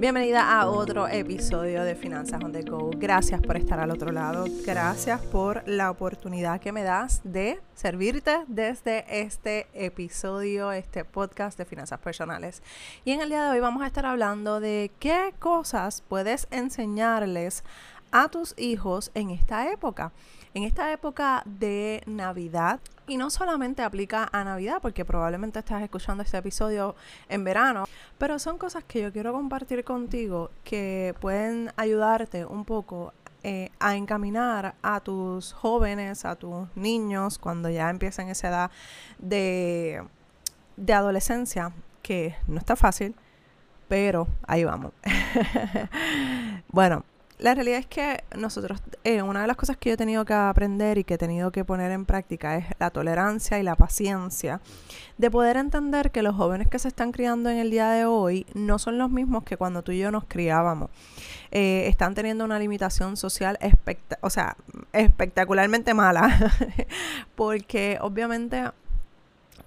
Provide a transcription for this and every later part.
Bienvenida a otro episodio de Finanzas on the Go. Gracias por estar al otro lado. Gracias por la oportunidad que me das de servirte desde este episodio, este podcast de finanzas personales. Y en el día de hoy vamos a estar hablando de qué cosas puedes enseñarles a tus hijos en esta época. En esta época de Navidad, y no solamente aplica a Navidad, porque probablemente estás escuchando este episodio en verano, pero son cosas que yo quiero compartir contigo que pueden ayudarte un poco eh, a encaminar a tus jóvenes, a tus niños, cuando ya empiezan esa edad de, de adolescencia, que no está fácil, pero ahí vamos. bueno, la realidad es que nosotros, eh, una de las cosas que yo he tenido que aprender y que he tenido que poner en práctica es la tolerancia y la paciencia de poder entender que los jóvenes que se están criando en el día de hoy no son los mismos que cuando tú y yo nos criábamos. Eh, están teniendo una limitación social o sea, espectacularmente mala, porque obviamente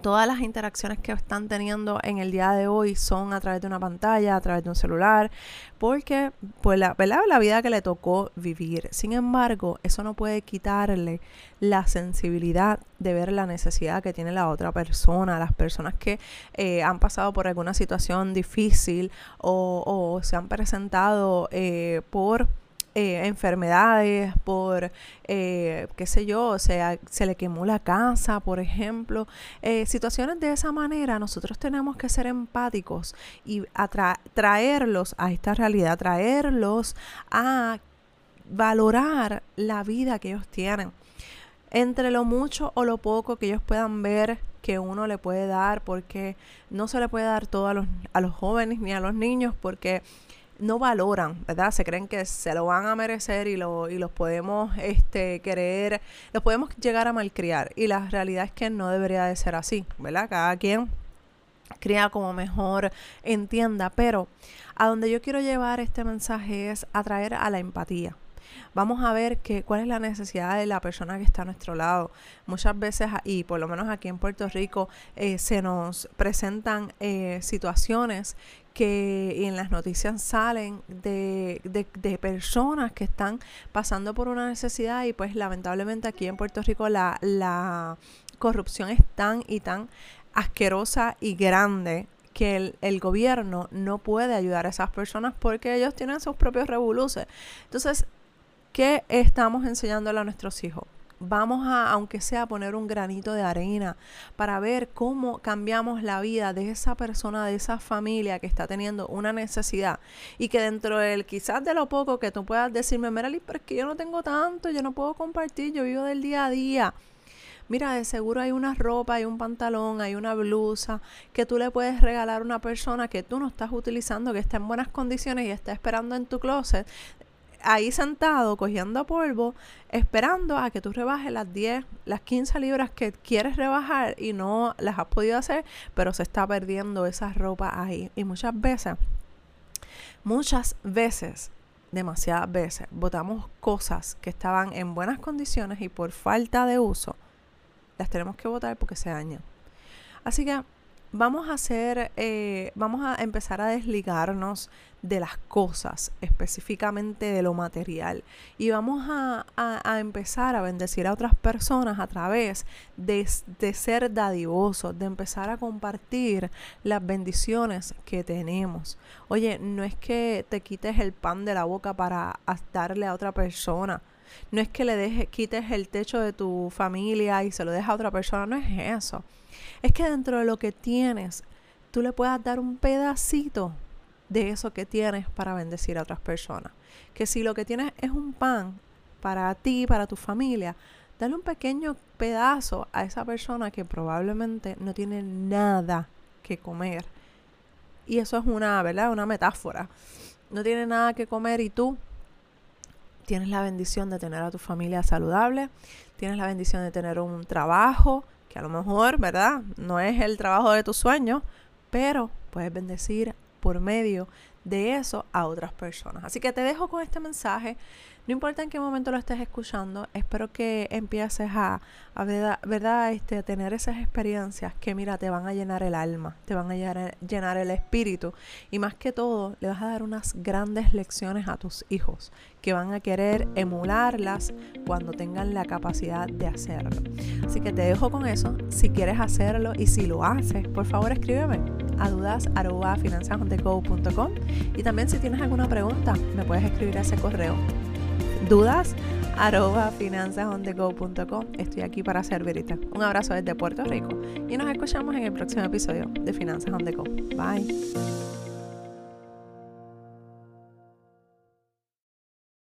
todas las interacciones que están teniendo en el día de hoy son a través de una pantalla, a través de un celular, porque pues la, la vida que le tocó vivir. Sin embargo, eso no puede quitarle la sensibilidad de ver la necesidad que tiene la otra persona, las personas que eh, han pasado por alguna situación difícil o, se han presentado eh, por eh, enfermedades, por, eh, qué sé yo, o sea, se le quemó la casa, por ejemplo. Eh, situaciones de esa manera, nosotros tenemos que ser empáticos y traerlos a esta realidad, traerlos a valorar la vida que ellos tienen. Entre lo mucho o lo poco que ellos puedan ver que uno le puede dar, porque no se le puede dar todo a los, a los jóvenes ni a los niños, porque no valoran, ¿verdad? Se creen que se lo van a merecer y, lo, y los podemos este, querer, los podemos llegar a malcriar. Y la realidad es que no debería de ser así, ¿verdad? Cada quien cría como mejor entienda, pero a donde yo quiero llevar este mensaje es atraer a la empatía. Vamos a ver que, cuál es la necesidad de la persona que está a nuestro lado. Muchas veces, y por lo menos aquí en Puerto Rico, eh, se nos presentan eh, situaciones que en las noticias salen de, de, personas que están pasando por una necesidad y pues lamentablemente aquí en Puerto Rico la, la corrupción es tan y tan asquerosa y grande que el, el, gobierno no puede ayudar a esas personas porque ellos tienen sus propios revoluces. Entonces, ¿qué estamos enseñándole a nuestros hijos? vamos a, aunque sea, poner un granito de arena para ver cómo cambiamos la vida de esa persona, de esa familia que está teniendo una necesidad y que dentro del quizás de lo poco que tú puedas decirme, Merali, pero es que yo no tengo tanto, yo no puedo compartir, yo vivo del día a día. Mira, de seguro hay una ropa, hay un pantalón, hay una blusa que tú le puedes regalar a una persona que tú no estás utilizando, que está en buenas condiciones y está esperando en tu closet ahí sentado cogiendo polvo, esperando a que tú rebajes las 10, las 15 libras que quieres rebajar y no las has podido hacer, pero se está perdiendo esa ropa ahí. Y muchas veces, muchas veces, demasiadas veces, botamos cosas que estaban en buenas condiciones y por falta de uso, las tenemos que botar porque se dañan. Así que vamos a hacer, eh, vamos a empezar a desligarnos de las cosas, específicamente de lo material. Y vamos a, empezar a bendecir a otras personas a través de, de, ser dadivosos, de empezar a compartir las bendiciones que tenemos. Oye, no es que te quites el pan de la boca para darle a otra persona. No es que le dejes, quites el techo de tu familia y se lo dejes a otra persona, no es eso. Es que dentro de lo que tienes, tú le puedas dar un pedacito de eso que tienes para bendecir a otras personas. Que si lo que tienes es un pan para ti, para tu familia, dale un pequeño pedazo a esa persona que probablemente no tiene nada que comer. Y eso es una, ¿verdad? Una metáfora. No tiene nada que comer y tú tienes la bendición de tener a tu familia saludable, tienes la bendición de tener un trabajo que a lo mejor, ¿verdad? No es el trabajo de tus sueños, pero puedes bendecir por medio de eso a otras personas. Así que te dejo con este mensaje. No importa en qué momento lo estés escuchando, espero que empieces a, a verdad, verdad este, tener esas experiencias que, mira, te van a llenar el alma, te van a llenar, llenar el espíritu y más que todo, le vas a dar unas grandes lecciones a tus hijos que van a querer emularlas cuando tengan la capacidad de hacerlo. Así que te dejo con eso. Si quieres hacerlo y si lo haces, por favor escríbeme a dudas.finanzasonthego.com y también si tienes alguna pregunta, me puedes escribir a ese correo dudas arroba. Estoy aquí para servirte. Un abrazo desde Puerto Rico y nos escuchamos en el próximo episodio de Finanzas on the Go. Bye.